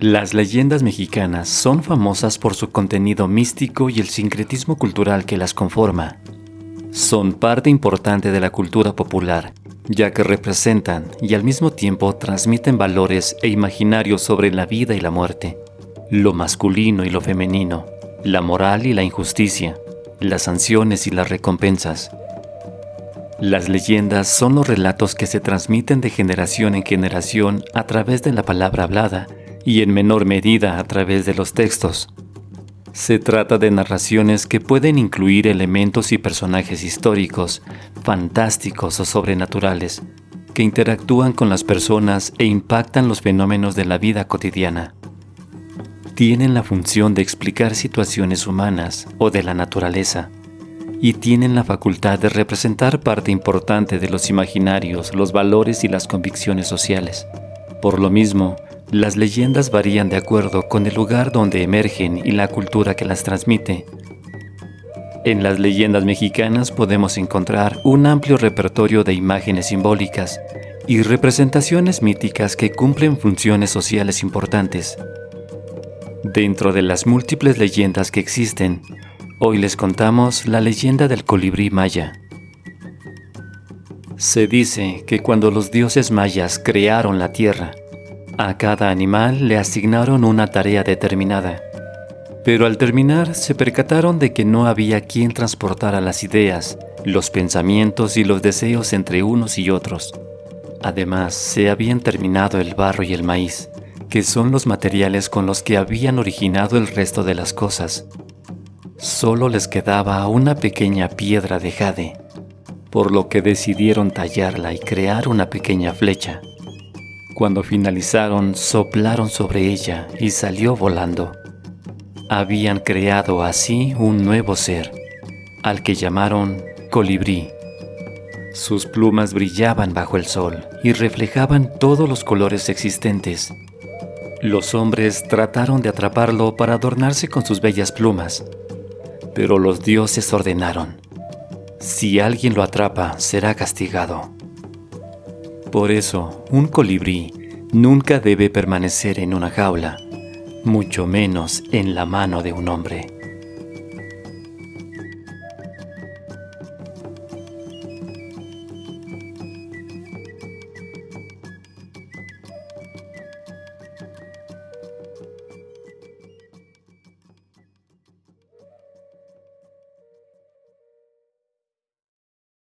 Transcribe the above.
Las leyendas mexicanas son famosas por su contenido místico y el sincretismo cultural que las conforma. Son parte importante de la cultura popular, ya que representan y al mismo tiempo transmiten valores e imaginarios sobre la vida y la muerte, lo masculino y lo femenino, la moral y la injusticia, las sanciones y las recompensas. Las leyendas son los relatos que se transmiten de generación en generación a través de la palabra hablada y en menor medida a través de los textos. Se trata de narraciones que pueden incluir elementos y personajes históricos, fantásticos o sobrenaturales, que interactúan con las personas e impactan los fenómenos de la vida cotidiana. Tienen la función de explicar situaciones humanas o de la naturaleza, y tienen la facultad de representar parte importante de los imaginarios, los valores y las convicciones sociales. Por lo mismo, las leyendas varían de acuerdo con el lugar donde emergen y la cultura que las transmite. En las leyendas mexicanas podemos encontrar un amplio repertorio de imágenes simbólicas y representaciones míticas que cumplen funciones sociales importantes. Dentro de las múltiples leyendas que existen, hoy les contamos la leyenda del colibrí maya. Se dice que cuando los dioses mayas crearon la tierra, a cada animal le asignaron una tarea determinada, pero al terminar se percataron de que no había quien transportara las ideas, los pensamientos y los deseos entre unos y otros. Además, se habían terminado el barro y el maíz, que son los materiales con los que habían originado el resto de las cosas. Solo les quedaba una pequeña piedra de jade, por lo que decidieron tallarla y crear una pequeña flecha. Cuando finalizaron, soplaron sobre ella y salió volando. Habían creado así un nuevo ser, al que llamaron colibrí. Sus plumas brillaban bajo el sol y reflejaban todos los colores existentes. Los hombres trataron de atraparlo para adornarse con sus bellas plumas, pero los dioses ordenaron, si alguien lo atrapa será castigado. Por eso, un colibrí nunca debe permanecer en una jaula, mucho menos en la mano de un hombre.